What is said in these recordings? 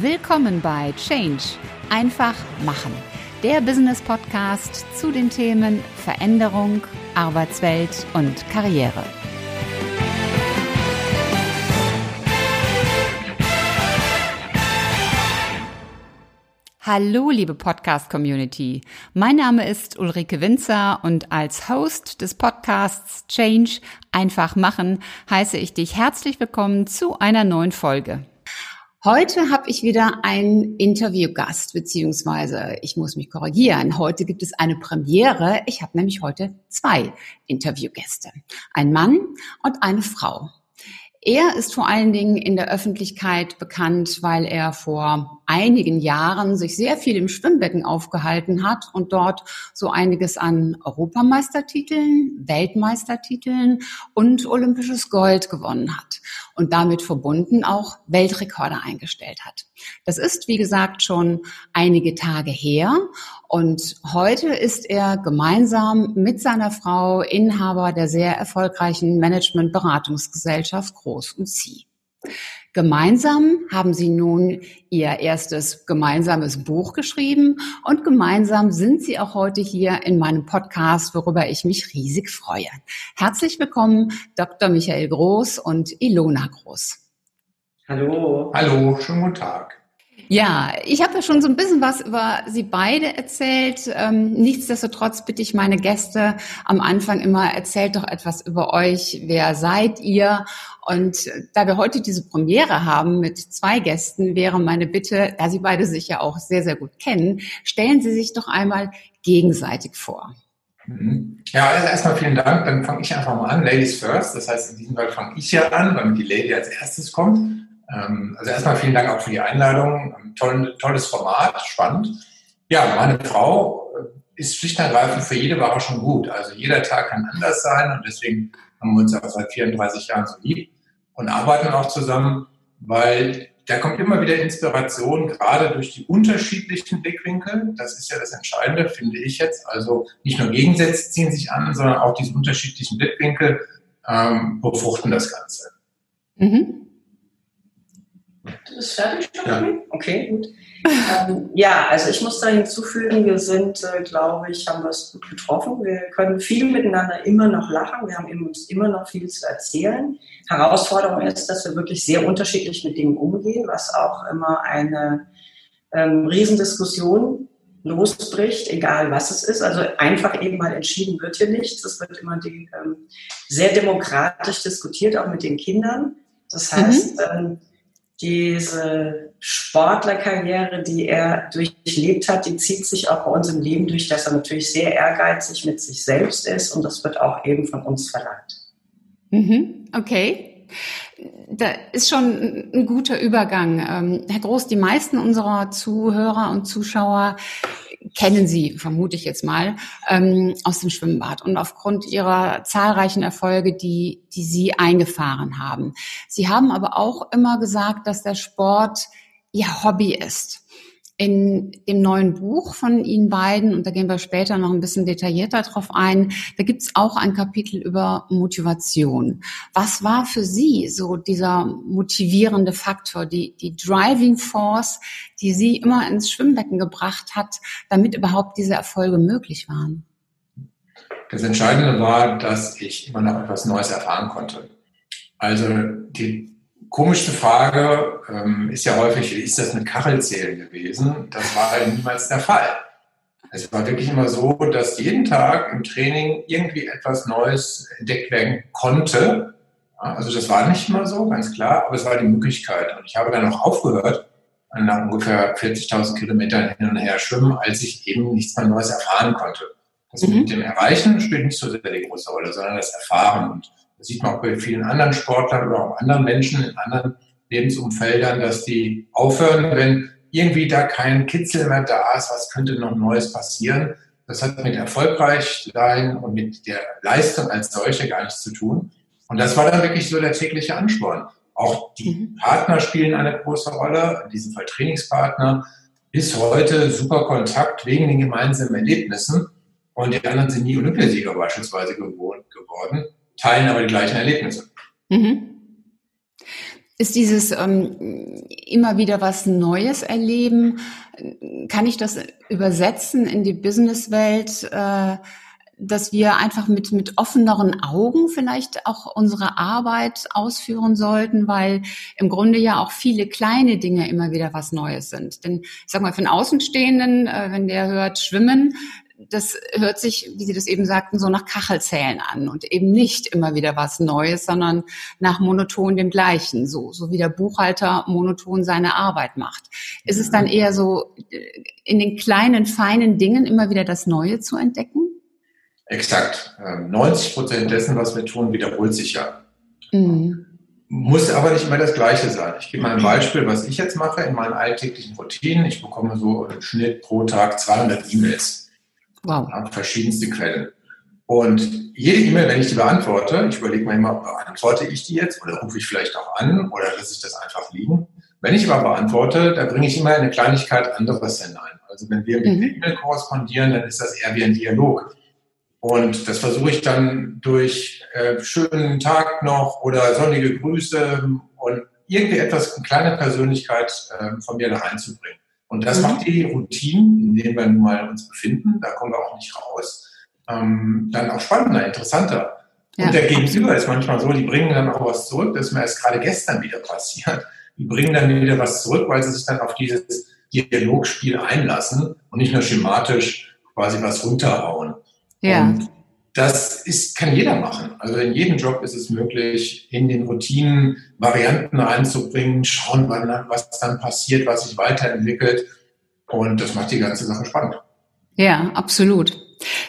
Willkommen bei Change. Einfach machen. Der Business Podcast zu den Themen Veränderung, Arbeitswelt und Karriere. Hallo, liebe Podcast-Community. Mein Name ist Ulrike Winzer und als Host des Podcasts Change einfach machen heiße ich dich herzlich willkommen zu einer neuen Folge. Heute habe ich wieder einen Interviewgast, beziehungsweise ich muss mich korrigieren. Heute gibt es eine Premiere. Ich habe nämlich heute zwei Interviewgäste. Ein Mann und eine Frau. Er ist vor allen Dingen in der Öffentlichkeit bekannt, weil er vor einigen Jahren sich sehr viel im Schwimmbecken aufgehalten hat und dort so einiges an Europameistertiteln, Weltmeistertiteln und olympisches Gold gewonnen hat und damit verbunden auch Weltrekorde eingestellt hat. Das ist, wie gesagt, schon einige Tage her und heute ist er gemeinsam mit seiner Frau Inhaber der sehr erfolgreichen Management-Beratungsgesellschaft Groß und Sie. Gemeinsam haben sie nun ihr erstes gemeinsames Buch geschrieben und gemeinsam sind sie auch heute hier in meinem Podcast, worüber ich mich riesig freue. Herzlich willkommen, Dr. Michael Groß und Ilona Groß. Hallo. Hallo, schönen guten Tag. Ja, ich habe ja schon so ein bisschen was über Sie beide erzählt. Ähm, nichtsdestotrotz bitte ich meine Gäste am Anfang immer, erzählt doch etwas über euch. Wer seid ihr? Und da wir heute diese Premiere haben mit zwei Gästen, wäre meine Bitte, da Sie beide sich ja auch sehr, sehr gut kennen, stellen Sie sich doch einmal gegenseitig vor. Mhm. Ja, also erstmal vielen Dank. Dann fange ich einfach mal an. Ladies first. Das heißt, in diesem Fall fange ich ja an, weil die Lady als erstes kommt. Ähm, also erstmal vielen Dank auch für die Einladung. Toll, tolles Format, spannend. Ja, meine Frau äh, ist schlicht und ergreifend für jede Woche schon gut. Also jeder Tag kann anders sein und deswegen haben wir uns auch seit 34 Jahren so lieb und arbeiten auch zusammen, weil da kommt immer wieder Inspiration, gerade durch die unterschiedlichen Blickwinkel. Das ist ja das Entscheidende, finde ich jetzt. Also nicht nur Gegensätze ziehen sich an, sondern auch diese unterschiedlichen Blickwinkel ähm, befruchten das Ganze. Mhm. Du bist fertig schon? Ja. Okay, gut. ähm, ja, also ich muss da hinzufügen, wir sind, äh, glaube ich, haben wir es gut getroffen. Wir können viel miteinander immer noch lachen. Wir haben uns immer noch viel zu erzählen. Herausforderung ist, dass wir wirklich sehr unterschiedlich mit Dingen umgehen, was auch immer eine ähm, Riesendiskussion losbricht, egal was es ist. Also einfach eben mal entschieden wird hier nichts. Es wird immer die, ähm, sehr demokratisch diskutiert, auch mit den Kindern. Das heißt, mhm. Diese Sportlerkarriere, die er durchlebt hat, die zieht sich auch bei uns im Leben durch, dass er natürlich sehr ehrgeizig mit sich selbst ist und das wird auch eben von uns verlangt. Mhm, okay. Da ist schon ein guter Übergang. Ähm, Herr Groß, die meisten unserer Zuhörer und Zuschauer kennen Sie, vermute ich jetzt mal, ähm, aus dem Schwimmbad und aufgrund Ihrer zahlreichen Erfolge, die, die Sie eingefahren haben. Sie haben aber auch immer gesagt, dass der Sport Ihr Hobby ist in dem neuen Buch von Ihnen beiden, und da gehen wir später noch ein bisschen detaillierter drauf ein, da gibt es auch ein Kapitel über Motivation. Was war für Sie so dieser motivierende Faktor, die, die Driving Force, die Sie immer ins Schwimmbecken gebracht hat, damit überhaupt diese Erfolge möglich waren? Das Entscheidende war, dass ich immer noch etwas Neues erfahren konnte. Also die komischste Frage ähm, ist ja häufig, ist das mit Kachelzählen gewesen? Das war halt niemals der Fall. Es war wirklich immer so, dass jeden Tag im Training irgendwie etwas Neues entdeckt werden konnte. Also das war nicht immer so, ganz klar, aber es war die Möglichkeit. Und ich habe dann auch aufgehört, nach ungefähr 40.000 Kilometern hin und her schwimmen, als ich eben nichts mehr Neues erfahren konnte. Das mhm. mit dem Erreichen spielt nicht so sehr die große Rolle, sondern das Erfahren. Und das sieht man auch bei vielen anderen Sportlern oder auch anderen Menschen in anderen Lebensumfeldern, dass die aufhören, wenn irgendwie da kein Kitzel mehr da ist, was könnte noch Neues passieren. Das hat mit erfolgreich sein und mit der Leistung als solche gar nichts zu tun. Und das war dann wirklich so der tägliche Ansporn. Auch die mhm. Partner spielen eine große Rolle, in diesem Fall Trainingspartner. Bis heute super Kontakt wegen den gemeinsamen Erlebnissen. Und die anderen sind nie Olympiasieger beispielsweise geworden teilen aber die gleichen Erlebnisse. Mhm. ist dieses ähm, immer wieder was Neues erleben. Kann ich das übersetzen in die Businesswelt, äh, dass wir einfach mit, mit offeneren Augen vielleicht auch unsere Arbeit ausführen sollten, weil im Grunde ja auch viele kleine Dinge immer wieder was Neues sind. Denn ich sag mal, für einen Außenstehenden, äh, wenn der hört Schwimmen, das hört sich, wie Sie das eben sagten, so nach Kachelzählen an und eben nicht immer wieder was Neues, sondern nach monoton dem Gleichen, so, so wie der Buchhalter monoton seine Arbeit macht. Ist es dann eher so, äh, in den kleinen, feinen Dingen immer wieder das Neue zu entdecken? Exakt. 90 ähm, Prozent dessen, was wir tun, wiederholt sich ja. Mhm. Muss aber nicht immer das Gleiche sein. Ich gebe mal ein Beispiel, was ich jetzt mache in meinen alltäglichen Routinen. Ich bekomme so im Schnitt pro Tag 200 E-Mails. Wow. Ja, verschiedenste Quellen. Und jede E-Mail, wenn ich die beantworte, ich überlege mir immer, beantworte ich die jetzt oder rufe ich vielleicht auch an oder lasse ich das einfach liegen. Wenn ich aber beantworte, da bringe ich immer eine Kleinigkeit anderes hinein. Also wenn wir mit mhm. E-Mail korrespondieren, dann ist das eher wie ein Dialog. Und das versuche ich dann durch äh, schönen Tag noch oder sonnige Grüße und irgendwie etwas, eine kleine Persönlichkeit äh, von mir da reinzubringen. Und das mhm. macht die Routinen, in denen wir nun mal uns befinden, da kommen wir auch nicht raus, ähm, dann auch spannender, interessanter. Ja. Und der Gegenüber ist manchmal so, die bringen dann auch was zurück, das ist mir erst gerade gestern wieder passiert. Die bringen dann wieder was zurück, weil sie sich dann auf dieses Dialogspiel einlassen und nicht nur schematisch quasi was runterhauen. Ja. Und das ist, kann jeder machen. Also in jedem Job ist es möglich, in den Routinen Varianten einzubringen, schauen, was dann passiert, was sich weiterentwickelt. Und das macht die ganze Sache spannend. Ja, absolut.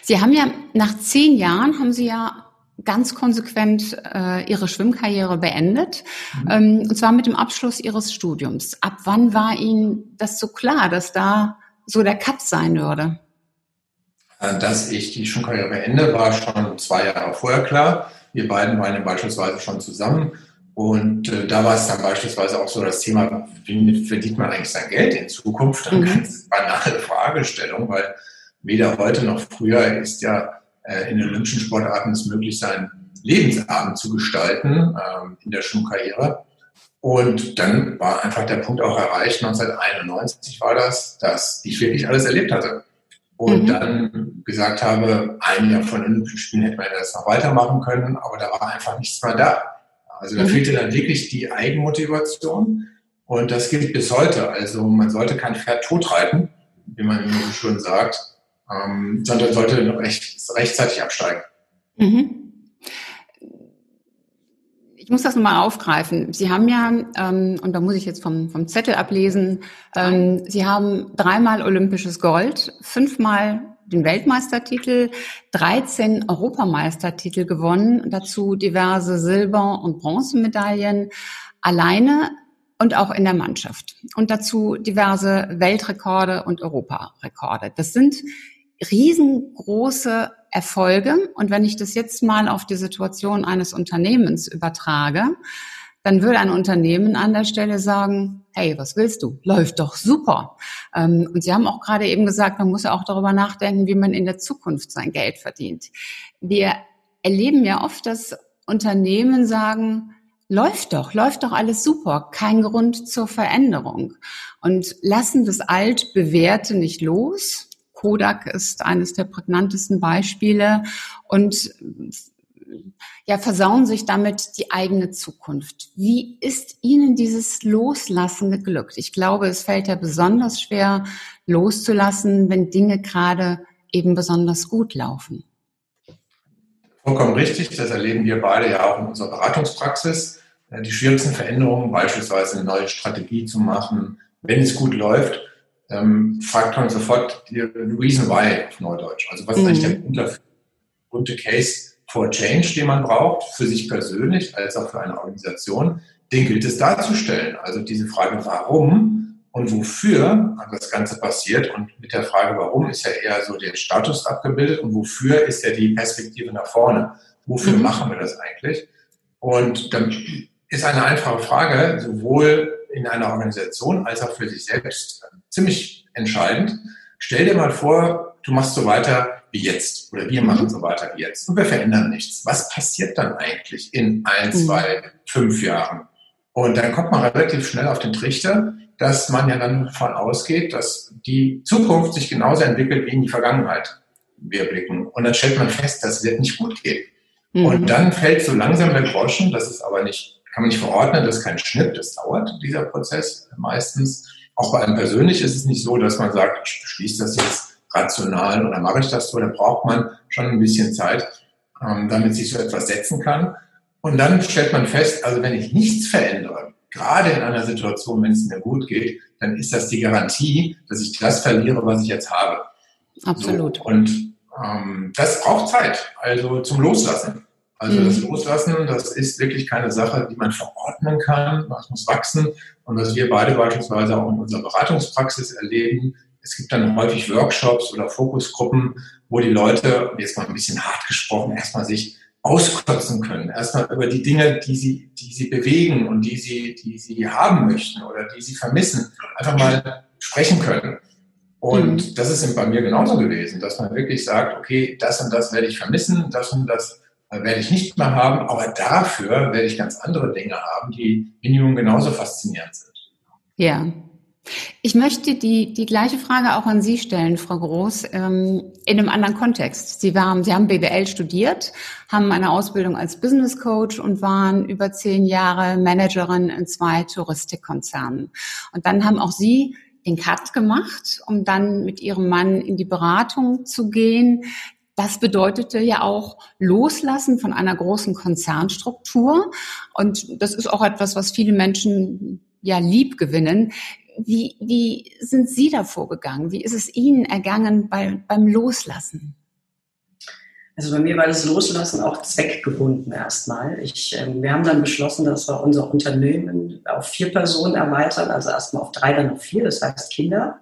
Sie haben ja nach zehn Jahren haben Sie ja ganz konsequent äh, Ihre Schwimmkarriere beendet, mhm. ähm, und zwar mit dem Abschluss Ihres Studiums. Ab wann war Ihnen das so klar, dass da so der Cut sein würde? Äh, dass ich die Schulkarriere beende, war schon zwei Jahre vorher klar. Wir beiden waren ja beispielsweise schon zusammen. Und äh, da war es dann beispielsweise auch so das Thema, wie verdient man eigentlich sein Geld in Zukunft? Eine mhm. ganz banale Fragestellung, weil weder heute noch früher ist ja äh, in den olympischen Sportarten es möglich, seinen Lebensabend zu gestalten ähm, in der Schwimmkarriere. Und dann war einfach der Punkt auch erreicht, 1991 war das, dass ich wirklich alles erlebt hatte und mhm. dann gesagt habe, ein Jahr von Olympischen Spielen hätte man das noch weitermachen können, aber da war einfach nichts mehr da. Also da mhm. fehlte dann wirklich die Eigenmotivation und das gilt bis heute. Also man sollte kein Pferd totreiten, wie man immer so schön sagt, ähm, sondern sollte recht, rechtzeitig absteigen. Mhm. Ich muss das nochmal aufgreifen. Sie haben ja, ähm, und da muss ich jetzt vom, vom Zettel ablesen, ähm, Sie haben dreimal olympisches Gold, fünfmal den Weltmeistertitel, 13 Europameistertitel gewonnen, dazu diverse Silber- und Bronzemedaillen alleine und auch in der Mannschaft. Und dazu diverse Weltrekorde und Europarekorde. Das sind riesengroße Erfolge. Und wenn ich das jetzt mal auf die Situation eines Unternehmens übertrage, dann würde ein Unternehmen an der Stelle sagen, hey, was willst du? Läuft doch super. Ähm, und Sie haben auch gerade eben gesagt, man muss ja auch darüber nachdenken, wie man in der Zukunft sein Geld verdient. Wir erleben ja oft, dass Unternehmen sagen, läuft doch, läuft doch alles super, kein Grund zur Veränderung und lassen das Altbewährte nicht los, Kodak ist eines der prägnantesten Beispiele und ja, versauen sich damit die eigene Zukunft. Wie ist Ihnen dieses Loslassen geglückt? Ich glaube, es fällt ja besonders schwer, loszulassen, wenn Dinge gerade eben besonders gut laufen. Vollkommen richtig, das erleben wir beide ja auch in unserer Beratungspraxis. Die schwierigsten Veränderungen, beispielsweise eine neue Strategie zu machen, wenn es gut läuft, ähm, fragt man sofort die Reason Why auf Neudeutsch. Also was mhm. ist eigentlich der Grund dafür? Gute Case for Change, den man braucht, für sich persönlich als auch für eine Organisation, den gilt es darzustellen. Also diese Frage, warum und wofür das Ganze passiert. Und mit der Frage, warum, ist ja eher so der Status abgebildet und wofür ist ja die Perspektive nach vorne. Wofür mhm. machen wir das eigentlich? Und dann ist eine einfache Frage, sowohl in einer Organisation als auch für sich selbst ziemlich entscheidend. Stell dir mal vor, du machst so weiter wie jetzt oder wir machen mhm. so weiter wie jetzt und wir verändern nichts. Was passiert dann eigentlich in ein, mhm. zwei, fünf Jahren? Und dann kommt man relativ schnell auf den Trichter, dass man ja dann davon ausgeht, dass die Zukunft sich genauso entwickelt wie in die Vergangenheit wir blicken. Und dann stellt man fest, dass es wird nicht gut geht. Mhm. Und dann fällt so langsam der Groschen, das ist aber nicht, kann man nicht verordnen, das ist kein Schnitt, das dauert, dieser Prozess meistens. Auch bei einem persönlich ist es nicht so, dass man sagt, ich beschließe das jetzt rational oder mache ich das so. Da braucht man schon ein bisschen Zeit, ähm, damit sich so etwas setzen kann. Und dann stellt man fest, also wenn ich nichts verändere, gerade in einer Situation, wenn es mir gut geht, dann ist das die Garantie, dass ich das verliere, was ich jetzt habe. Absolut. So, und ähm, das braucht Zeit, also zum Loslassen. Also mhm. das Loslassen, das ist wirklich keine Sache, die man verordnen kann. Das muss wachsen. Und was wir beide beispielsweise auch in unserer Beratungspraxis erleben, es gibt dann häufig Workshops oder Fokusgruppen, wo die Leute, jetzt mal ein bisschen hart gesprochen, erstmal sich auskotzen können. Erstmal über die Dinge, die sie, die sie bewegen und die sie, die sie haben möchten oder die sie vermissen, einfach mal sprechen können. Und mhm. das ist bei mir genauso gewesen, dass man wirklich sagt, okay, das und das werde ich vermissen, das und das werde ich nicht mehr haben, aber dafür werde ich ganz andere Dinge haben, die Minimum genauso faszinierend sind. Ja, ich möchte die, die gleiche Frage auch an Sie stellen, Frau Groß, ähm, in einem anderen Kontext. Sie, waren, Sie haben BWL studiert, haben eine Ausbildung als Business Coach und waren über zehn Jahre Managerin in zwei Touristikkonzernen. Und dann haben auch Sie den Cut gemacht, um dann mit Ihrem Mann in die Beratung zu gehen. Das bedeutete ja auch Loslassen von einer großen Konzernstruktur. Und das ist auch etwas, was viele Menschen ja lieb gewinnen. Wie, wie sind Sie da vorgegangen? Wie ist es Ihnen ergangen bei, beim Loslassen? Also bei mir war das Loslassen auch zweckgebunden erstmal. Ich, äh, wir haben dann beschlossen, dass wir unser Unternehmen auf vier Personen erweitern, also erstmal auf drei, dann auf vier, das heißt Kinder.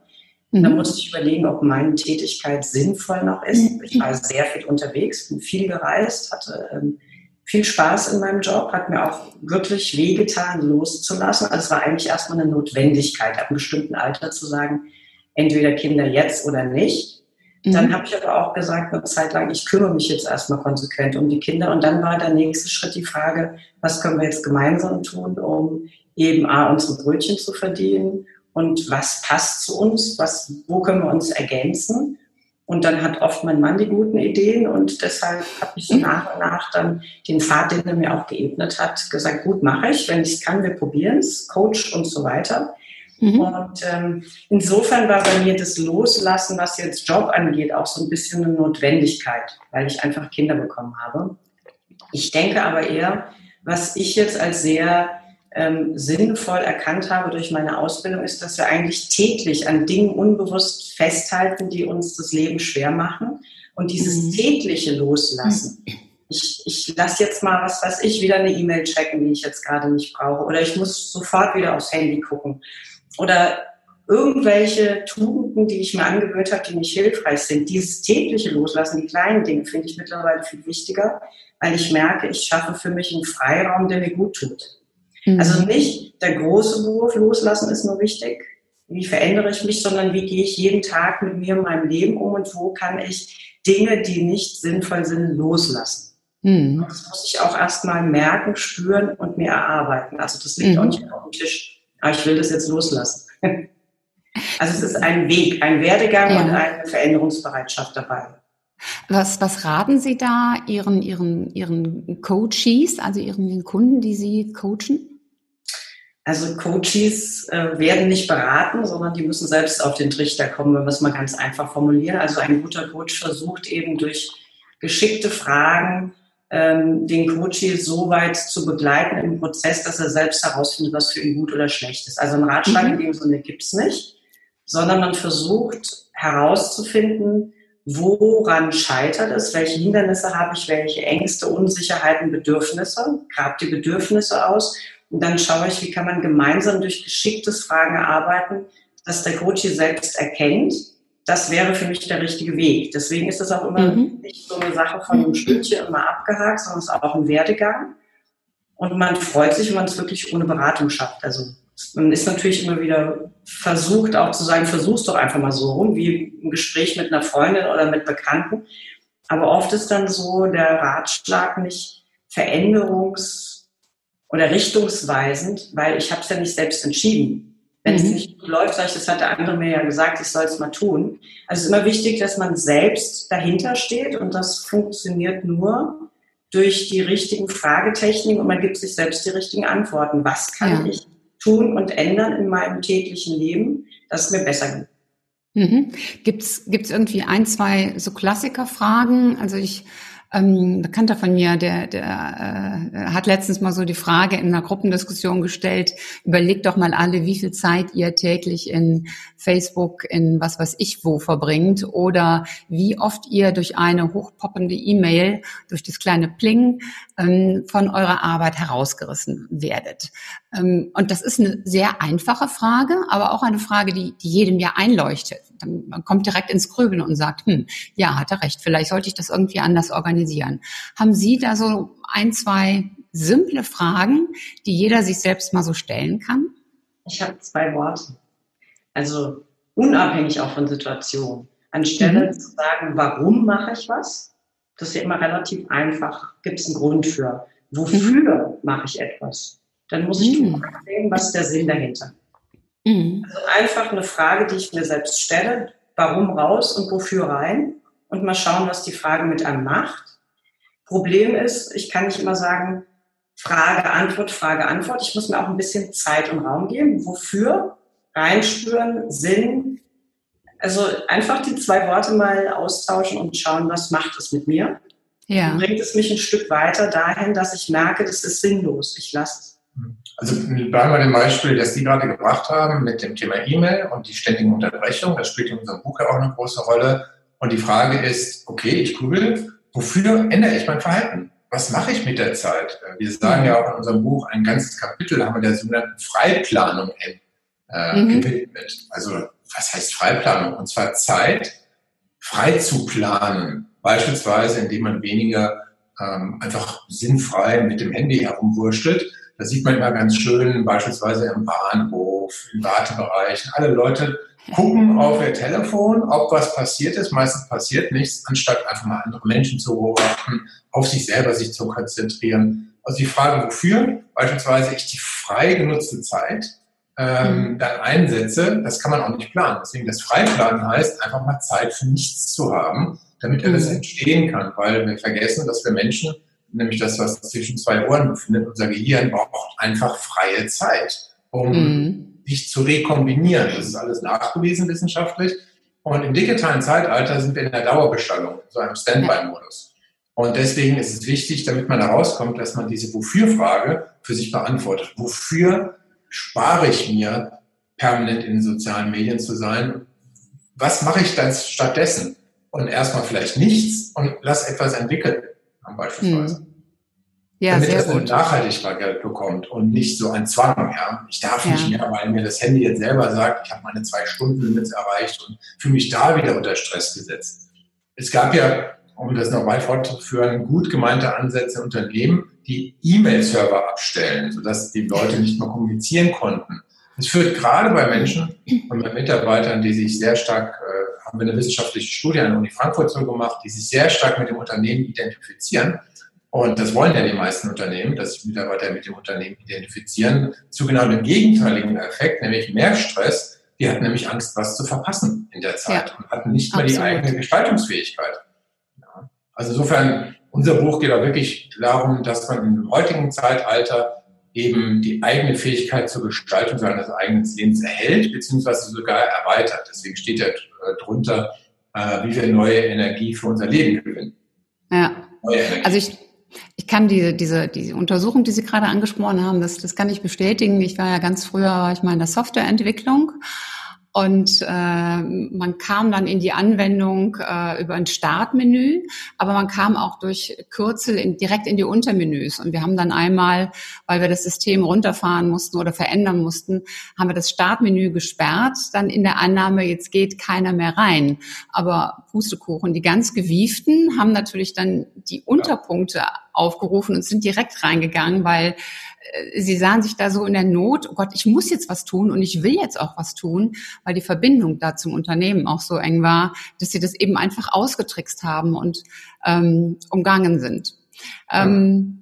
Mhm. Dann musste ich überlegen, ob meine Tätigkeit sinnvoll noch ist. Ich war sehr viel unterwegs, bin viel gereist, hatte ähm, viel Spaß in meinem Job, hat mir auch wirklich wehgetan, loszulassen. Also es war eigentlich erstmal eine Notwendigkeit, ab einem bestimmten Alter zu sagen, entweder Kinder jetzt oder nicht. Mhm. Dann habe ich aber auch gesagt, eine Zeit lang, ich kümmere mich jetzt erstmal konsequent um die Kinder. Und dann war der nächste Schritt die Frage, was können wir jetzt gemeinsam tun, um eben A, unsere Brötchen zu verdienen und was passt zu uns, was, wo können wir uns ergänzen. Und dann hat oft mein Mann die guten Ideen und deshalb habe ich so nach und nach dann den Pfad, den er mir auch geebnet hat, gesagt, gut, mache ich, wenn ich es kann, wir probieren es, Coach und so weiter. Mhm. Und ähm, insofern war bei mir das Loslassen, was jetzt Job angeht, auch so ein bisschen eine Notwendigkeit, weil ich einfach Kinder bekommen habe. Ich denke aber eher, was ich jetzt als sehr ähm, sinnvoll erkannt habe durch meine Ausbildung, ist, dass wir eigentlich täglich an Dingen unbewusst festhalten, die uns das Leben schwer machen. Und dieses mhm. tägliche Loslassen. Ich, ich lasse jetzt mal, was weiß ich, wieder eine E-Mail checken, die ich jetzt gerade nicht brauche. Oder ich muss sofort wieder aufs Handy gucken. Oder irgendwelche Tugenden, die ich mir angewöhnt habe, die nicht hilfreich sind. Dieses tägliche Loslassen, die kleinen Dinge, finde ich mittlerweile viel wichtiger, weil ich merke, ich schaffe für mich einen Freiraum, der mir gut tut. Mhm. Also nicht der große Wurf loslassen ist nur wichtig. Wie verändere ich mich, sondern wie gehe ich jeden Tag mit mir in meinem Leben um und wo kann ich Dinge, die nicht sinnvoll sind, loslassen. Mhm. Das muss ich auch erstmal merken, spüren und mir erarbeiten. Also das liegt mhm. auch nicht auf dem Tisch. Aber ich will das jetzt loslassen. Also es ist ein Weg, ein Werdegang ja. und eine Veränderungsbereitschaft dabei. Was, was raten Sie da Ihren, Ihren, Ihren Coaches, also Ihren Kunden, die Sie coachen? Also Coaches äh, werden nicht beraten, sondern die müssen selbst auf den Trichter kommen, wenn wir es mal ganz einfach formulieren. Also ein guter Coach versucht eben durch geschickte Fragen ähm, den Coach so weit zu begleiten im Prozess, dass er selbst herausfindet, was für ihn gut oder schlecht ist. Also ein Ratschlag mhm. in dem Sinne gibt's nicht, sondern man versucht herauszufinden, woran scheitert es, welche Hindernisse habe ich, welche Ängste, Unsicherheiten, Bedürfnisse, grab die Bedürfnisse aus und dann schaue ich, wie kann man gemeinsam durch geschicktes Fragen arbeiten, dass der Coach selbst erkennt, das wäre für mich der richtige Weg. Deswegen ist es auch immer mhm. nicht so eine Sache von einem Stündchen immer abgehakt, sondern es ist auch ein Werdegang. Und man freut sich, wenn man es wirklich ohne Beratung schafft. Also man ist natürlich immer wieder versucht, auch zu sagen, versuch's doch einfach mal so rum, wie ein Gespräch mit einer Freundin oder mit Bekannten. Aber oft ist dann so der Ratschlag nicht veränderungs- oder richtungsweisend, weil ich habe es ja nicht selbst entschieden. Wenn es mhm. nicht läuft, sage ich, das hat der andere mir ja gesagt, ich soll es mal tun. Also es ist immer wichtig, dass man selbst dahinter steht und das funktioniert nur durch die richtigen Fragetechniken und man gibt sich selbst die richtigen Antworten. Was kann ja. ich tun und ändern in meinem täglichen Leben, dass es mir besser geht? Mhm. Gibt es irgendwie ein, zwei so Klassikerfragen? Also ich ähm, Bekannter von mir, der, der äh, hat letztens mal so die Frage in einer Gruppendiskussion gestellt, überlegt doch mal alle, wie viel Zeit ihr täglich in Facebook, in was weiß ich wo verbringt oder wie oft ihr durch eine hochpoppende E-Mail, durch das kleine Pling ähm, von eurer Arbeit herausgerissen werdet. Ähm, und das ist eine sehr einfache Frage, aber auch eine Frage, die, die jedem ja einleuchtet. Man kommt direkt ins Grübeln und sagt, hm, ja, hat er recht, vielleicht sollte ich das irgendwie anders organisieren. Haben Sie da so ein, zwei simple Fragen, die jeder sich selbst mal so stellen kann? Ich habe zwei Worte. Also unabhängig auch von Situation. Anstelle mhm. zu sagen, warum mache ich was, das ist ja immer relativ einfach, gibt es einen Grund für. Wofür mhm. mache ich etwas? Dann muss ich mhm. sehen, was ist der Sinn dahinter. Mhm. Also einfach eine Frage, die ich mir selbst stelle, warum raus und wofür rein und mal schauen, was die Frage mit einem macht. Problem ist, ich kann nicht immer sagen, Frage, Antwort, Frage, Antwort. Ich muss mir auch ein bisschen Zeit und Raum geben. Wofür? Reinspüren, Sinn. Also einfach die zwei Worte mal austauschen und schauen, was macht es mit mir. Ja. bringt es mich ein Stück weiter dahin, dass ich merke, das ist sinnlos. Ich lasse es. Also bleiben wir dem Beispiel, das Sie gerade gebracht haben mit dem Thema E-Mail und die ständigen Unterbrechungen. Das spielt in unserem Buch ja auch eine große Rolle. Und die Frage ist, okay, ich google, wofür ändere ich mein Verhalten? Was mache ich mit der Zeit? Wir sagen ja auch in unserem Buch, ein ganzes Kapitel haben wir der sogenannten Freiplanung äh, mhm. gewidmet. Also was heißt Freiplanung? Und zwar Zeit frei zu planen. Beispielsweise, indem man weniger ähm, einfach sinnfrei mit dem Handy herumwurschtelt, das sieht man immer ganz schön, beispielsweise im Bahnhof, im Wartebereich. Alle Leute gucken auf ihr Telefon, ob was passiert ist. Meistens passiert nichts, anstatt einfach mal andere Menschen zu beobachten, auf sich selber sich zu konzentrieren. Also die Frage, wofür beispielsweise ich die frei genutzte Zeit ähm, mhm. dann einsetze, das kann man auch nicht planen. Deswegen das Freiplanen heißt, einfach mal Zeit für nichts zu haben, damit etwas mhm. entstehen kann, weil wir vergessen, dass wir Menschen nämlich das, was zwischen zwei Ohren befindet. Unser Gehirn braucht einfach freie Zeit, um mhm. sich zu rekombinieren. Das ist alles nachgewiesen wissenschaftlich. Und im digitalen Zeitalter sind wir in der Dauerbestallung, so einem Standby-Modus. Und deswegen ist es wichtig, damit man herauskommt, dass man diese Wofür-Frage für sich beantwortet. Wofür spare ich mir, permanent in den sozialen Medien zu sein? Was mache ich dann stattdessen? Und erstmal vielleicht nichts und lass etwas entwickeln beispielsweise. Ja, Damit das eine Nachhaltigkeit bekommt und nicht so ein Zwang. Ja? Ich darf ja. nicht mehr, weil mir das Handy jetzt selber sagt, ich habe meine zwei Stunden Limits erreicht und fühle mich da wieder unter Stress gesetzt. Es gab ja, um das noch weit fortzuführen, gut gemeinte Ansätze in Unternehmen, die E-Mail-Server abstellen, sodass die Leute nicht mehr kommunizieren konnten. Das führt gerade bei Menschen und bei Mitarbeitern, die sich sehr stark äh, haben wir eine wissenschaftliche Studie an der Uni Frankfurt so gemacht, die sich sehr stark mit dem Unternehmen identifizieren. Und das wollen ja die meisten Unternehmen, dass sich Mitarbeiter mit dem Unternehmen identifizieren. Zu genau dem gegenteiligen Effekt, nämlich mehr Stress. Die hatten nämlich Angst, was zu verpassen in der Zeit ja, und hatten nicht mehr absolut. die eigene Gestaltungsfähigkeit. Ja. Also insofern, unser Buch geht auch wirklich darum, dass man im heutigen Zeitalter eben die eigene Fähigkeit zur Gestaltung seines eigenen Lebens erhält, beziehungsweise sogar erweitert. Deswegen steht ja drunter, äh, wie wir neue Energie für unser Leben gewinnen. Ja. Also ich, ich kann diese, diese, diese Untersuchung, die Sie gerade angesprochen haben, das, das kann ich bestätigen. Ich war ja ganz früher, war ich mal in der Softwareentwicklung und äh, man kam dann in die Anwendung äh, über ein Startmenü, aber man kam auch durch Kürzel in, direkt in die Untermenüs. Und wir haben dann einmal, weil wir das System runterfahren mussten oder verändern mussten, haben wir das Startmenü gesperrt, dann in der Annahme, jetzt geht keiner mehr rein. Aber Pustekuchen, die ganz gewieften haben natürlich dann die Unterpunkte aufgerufen und sind direkt reingegangen, weil äh, sie sahen sich da so in der Not, oh Gott, ich muss jetzt was tun und ich will jetzt auch was tun, weil die Verbindung da zum Unternehmen auch so eng war, dass sie das eben einfach ausgetrickst haben und ähm, umgangen sind. Ähm,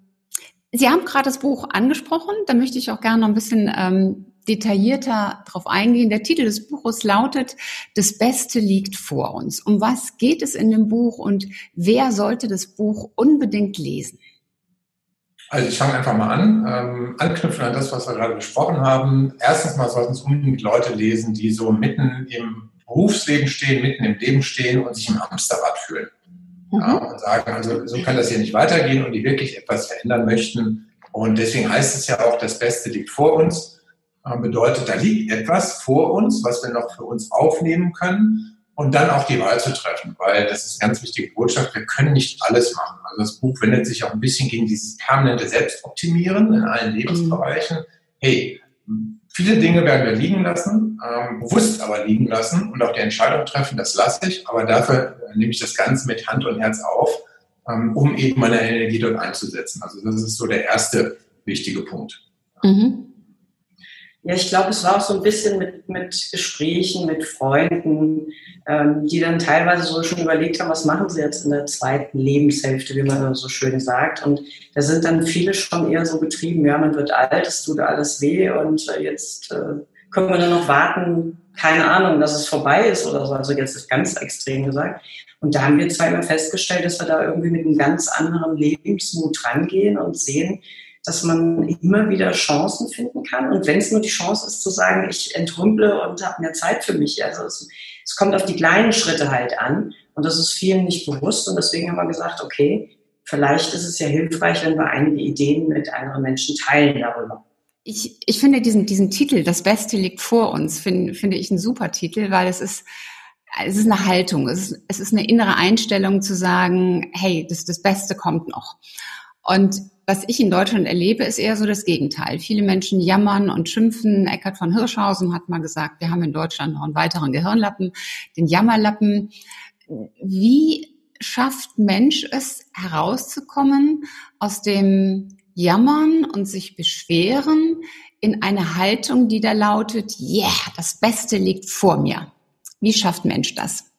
Sie haben gerade das Buch angesprochen, da möchte ich auch gerne noch ein bisschen ähm, detaillierter darauf eingehen. Der Titel des Buches lautet Das Beste liegt vor uns. Um was geht es in dem Buch und wer sollte das Buch unbedingt lesen? Also ich fange einfach mal an, ähm, anknüpfen an das, was wir gerade besprochen haben. Erstens mal sollten es unbedingt Leute lesen, die so mitten im Berufsleben stehen, mitten im Leben stehen und sich im Hamsterrad fühlen. Mhm. Ja, und sagen, also so kann das hier nicht weitergehen und die wirklich etwas verändern möchten. Und deswegen heißt es ja auch, das Beste liegt vor uns. Ähm, bedeutet, da liegt etwas vor uns, was wir noch für uns aufnehmen können und dann auch die Wahl zu treffen, weil das ist eine ganz wichtige Botschaft, wir können nicht alles machen. Also das Buch wendet sich auch ein bisschen gegen dieses permanente Selbstoptimieren in allen Lebensbereichen. Hey, viele Dinge werden wir liegen lassen, ähm, bewusst aber liegen lassen und auch die Entscheidung treffen, das lasse ich, aber dafür nehme ich das Ganze mit Hand und Herz auf, ähm, um eben meine Energie dort einzusetzen. Also das ist so der erste wichtige Punkt. Mhm. Ja, ich glaube, es war auch so ein bisschen mit, mit Gesprächen mit Freunden, ähm, die dann teilweise so schon überlegt haben, was machen sie jetzt in der zweiten Lebenshälfte, wie man so schön sagt. Und da sind dann viele schon eher so getrieben, ja, man wird alt, es tut alles weh und äh, jetzt äh, können wir nur noch warten, keine Ahnung, dass es vorbei ist oder so. Also jetzt ist ganz extrem gesagt. Und da haben wir zweimal festgestellt, dass wir da irgendwie mit einem ganz anderen Lebensmut rangehen und sehen, dass man immer wieder Chancen finden kann. Und wenn es nur die Chance ist zu sagen, ich entrümple und habe mehr Zeit für mich. Also es, es kommt auf die kleinen Schritte halt an. Und das ist vielen nicht bewusst. Und deswegen haben wir gesagt, okay, vielleicht ist es ja hilfreich, wenn wir einige Ideen mit anderen Menschen teilen darüber. Ich, ich finde diesen, diesen Titel, Das Beste liegt vor uns, finde finde ich einen super Titel, weil es ist, es ist eine Haltung, es ist, es ist eine innere Einstellung zu sagen, hey, das, das Beste kommt noch. Und was ich in Deutschland erlebe, ist eher so das Gegenteil. Viele Menschen jammern und schimpfen. Eckhard von Hirschhausen hat mal gesagt, wir haben in Deutschland noch einen weiteren Gehirnlappen, den Jammerlappen. Wie schafft Mensch es herauszukommen aus dem Jammern und sich beschweren in eine Haltung, die da lautet, yeah, das Beste liegt vor mir. Wie schafft Mensch das?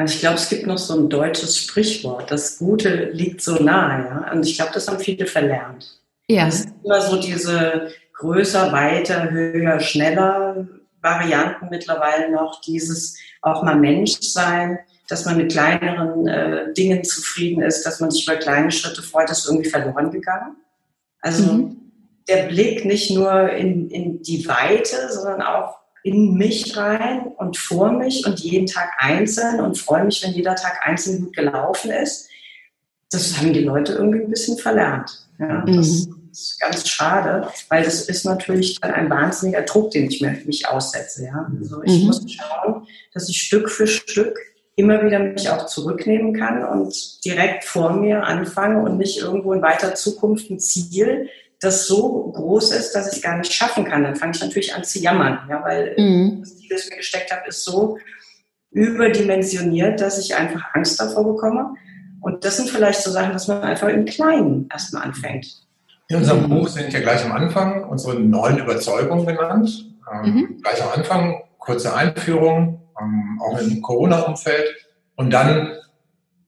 Also ich glaube, es gibt noch so ein deutsches Sprichwort, das Gute liegt so nahe. Ja? Und ich glaube, das haben viele verlernt. Ja. Es ist immer so diese größer, weiter, höher, schneller Varianten mittlerweile noch, dieses auch mal Mensch sein, dass man mit kleineren äh, Dingen zufrieden ist, dass man sich über kleine Schritte freut, ist irgendwie verloren gegangen. Also mhm. der Blick nicht nur in, in die Weite, sondern auch in mich rein und vor mich und jeden Tag einzeln und freue mich, wenn jeder Tag einzeln gut gelaufen ist. Das haben die Leute irgendwie ein bisschen verlernt. Ja, mhm. das ist ganz schade, weil das ist natürlich dann ein wahnsinniger Druck, den ich mir mich aussetze. Ja? Also ich mhm. muss schauen, dass ich Stück für Stück immer wieder mich auch zurücknehmen kann und direkt vor mir anfange und nicht irgendwo in weiter Zukunft ein Ziel, das so groß ist, dass ich es gar nicht schaffen kann, dann fange ich natürlich an zu jammern, ja, weil mhm. das Ziel, das ich mir gesteckt habe, ist so überdimensioniert, dass ich einfach Angst davor bekomme. Und das sind vielleicht so Sachen, dass man einfach im Kleinen erstmal anfängt. In unserem Buch sind ja gleich am Anfang unsere neun Überzeugungen genannt. Ähm, mhm. Gleich am Anfang kurze Einführung, ähm, auch im Corona-Umfeld. Und dann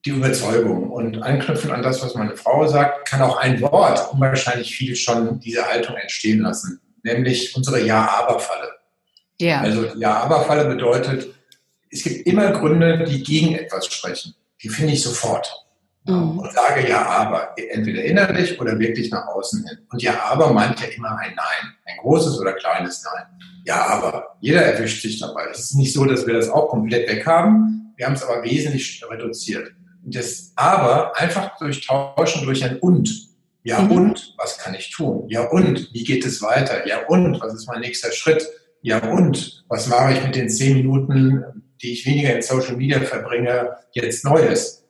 die Überzeugung. Und anknüpfen an das, was meine Frau sagt, kann auch ein Wort unwahrscheinlich viel schon diese Haltung entstehen lassen, nämlich unsere Ja-Aber-Falle. Ja. Also Ja-Aber-Falle bedeutet, es gibt immer Gründe, die gegen etwas sprechen. Die finde ich sofort. Mhm. Und sage ja, aber, entweder innerlich oder wirklich nach außen hin. Und ja, aber meint ja immer ein Nein. Ein großes oder kleines Nein. Ja, aber. Jeder erwischt sich dabei. Es ist nicht so, dass wir das auch komplett weg haben. Wir haben es aber wesentlich reduziert das Aber einfach durchtauschen durch ein Und. Ja mhm. und, was kann ich tun? Ja und, wie geht es weiter? Ja und, was ist mein nächster Schritt? Ja und, was mache ich mit den zehn Minuten, die ich weniger in Social Media verbringe, jetzt Neues?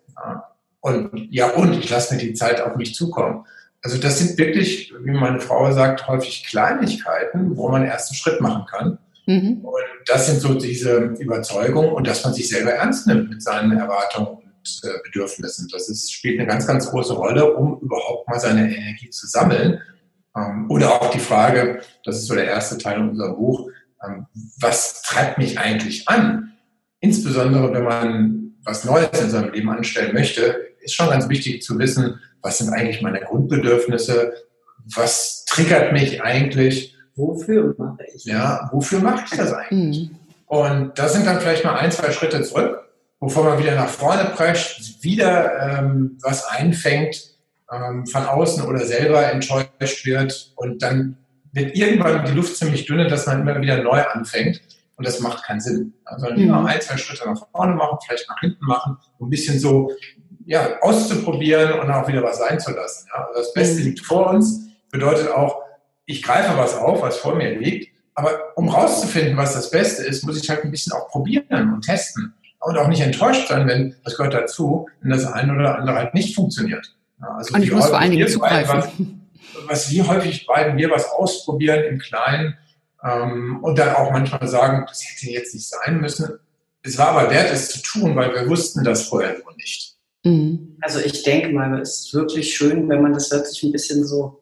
Und ja und, ich lasse mir die Zeit auf mich zukommen. Also das sind wirklich, wie meine Frau sagt, häufig Kleinigkeiten, wo man ersten Schritt machen kann. Mhm. Und das sind so diese Überzeugungen und dass man sich selber ernst nimmt mit seinen Erwartungen Bedürfnissen. Das ist, spielt eine ganz, ganz große Rolle, um überhaupt mal seine Energie zu sammeln. Ähm, oder auch die Frage, das ist so der erste Teil unserer Buch, ähm, was treibt mich eigentlich an? Insbesondere, wenn man was Neues in seinem Leben anstellen möchte, ist schon ganz wichtig zu wissen, was sind eigentlich meine Grundbedürfnisse, was triggert mich eigentlich? Wofür mache ich? Ja, wofür mache ich das eigentlich? Mhm. Und da sind dann vielleicht mal ein, zwei Schritte zurück, bevor man wieder nach vorne prescht, wieder ähm, was einfängt, ähm, von außen oder selber enttäuscht wird und dann wird irgendwann die Luft ziemlich dünne, dass man immer wieder neu anfängt. Und das macht keinen Sinn. Also mhm. immer ein, zwei Schritte nach vorne machen, vielleicht nach hinten machen, um ein bisschen so ja, auszuprobieren und auch wieder was sein zu lassen. Ja. Also das Beste mhm. liegt vor uns, bedeutet auch, ich greife was auf, was vor mir liegt. Aber um rauszufinden, was das Beste ist, muss ich halt ein bisschen auch probieren und testen. Und auch nicht enttäuscht sein, wenn, das gehört dazu, wenn das eine oder andere halt nicht funktioniert. Ja, also und ich muss vor allen Dingen zugreifen. Was, was wir häufig beiden, wir was ausprobieren im Kleinen ähm, und dann auch manchmal sagen, das hätte jetzt nicht sein müssen. Es war aber wert, es zu tun, weil wir wussten das vorher noch nicht. Mhm. Also ich denke mal, es ist wirklich schön, wenn man das hört sich ein bisschen so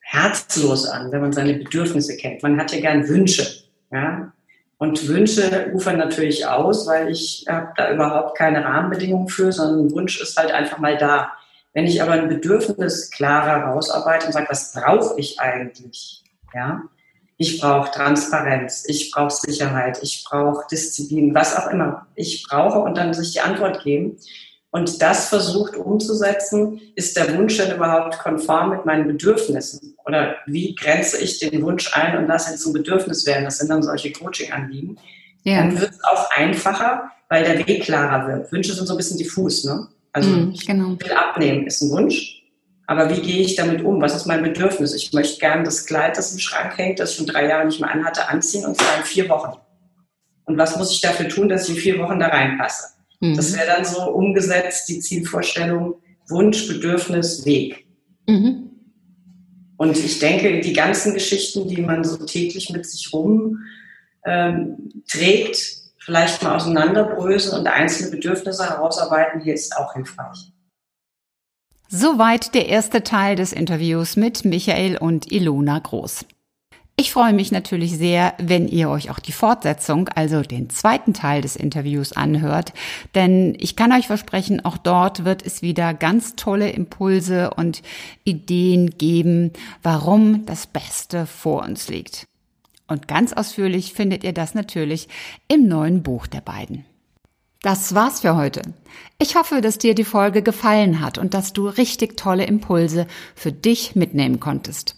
herzlos an, wenn man seine Bedürfnisse kennt. Man hat ja gern Wünsche. Ja? Und Wünsche ufern natürlich aus, weil ich habe da überhaupt keine Rahmenbedingungen für, sondern ein Wunsch ist halt einfach mal da. Wenn ich aber ein Bedürfnis klarer rausarbeite und sage, was brauche ich eigentlich? Ja, ich brauche Transparenz, ich brauche Sicherheit, ich brauche Disziplin, was auch immer ich brauche und dann sich die Antwort geben und das versucht umzusetzen, ist der Wunsch denn überhaupt konform mit meinen Bedürfnissen? Oder wie grenze ich den Wunsch ein und lasse ihn zum Bedürfnis werden? Das sind dann solche Coaching-Anliegen. Ja. Dann wird es auch einfacher, weil der Weg klarer wird. Wünsche sind so ein bisschen diffus, ne? Also mm, genau. ich will abnehmen, ist ein Wunsch. Aber wie gehe ich damit um? Was ist mein Bedürfnis? Ich möchte gerne das Kleid, das im Schrank hängt, das ich schon drei Jahre nicht mehr anhatte, anziehen und zwar in vier Wochen. Und was muss ich dafür tun, dass ich in vier Wochen da reinpasse? Mhm. Das wäre dann so umgesetzt, die Zielvorstellung, Wunsch, Bedürfnis, Weg. Mhm. Und ich denke, die ganzen Geschichten, die man so täglich mit sich rum ähm, trägt, vielleicht mal auseinanderbröseln und einzelne Bedürfnisse herausarbeiten, hier ist auch hilfreich. Soweit der erste Teil des Interviews mit Michael und Ilona Groß. Ich freue mich natürlich sehr, wenn ihr euch auch die Fortsetzung, also den zweiten Teil des Interviews anhört, denn ich kann euch versprechen, auch dort wird es wieder ganz tolle Impulse und Ideen geben, warum das Beste vor uns liegt. Und ganz ausführlich findet ihr das natürlich im neuen Buch der beiden. Das war's für heute. Ich hoffe, dass dir die Folge gefallen hat und dass du richtig tolle Impulse für dich mitnehmen konntest.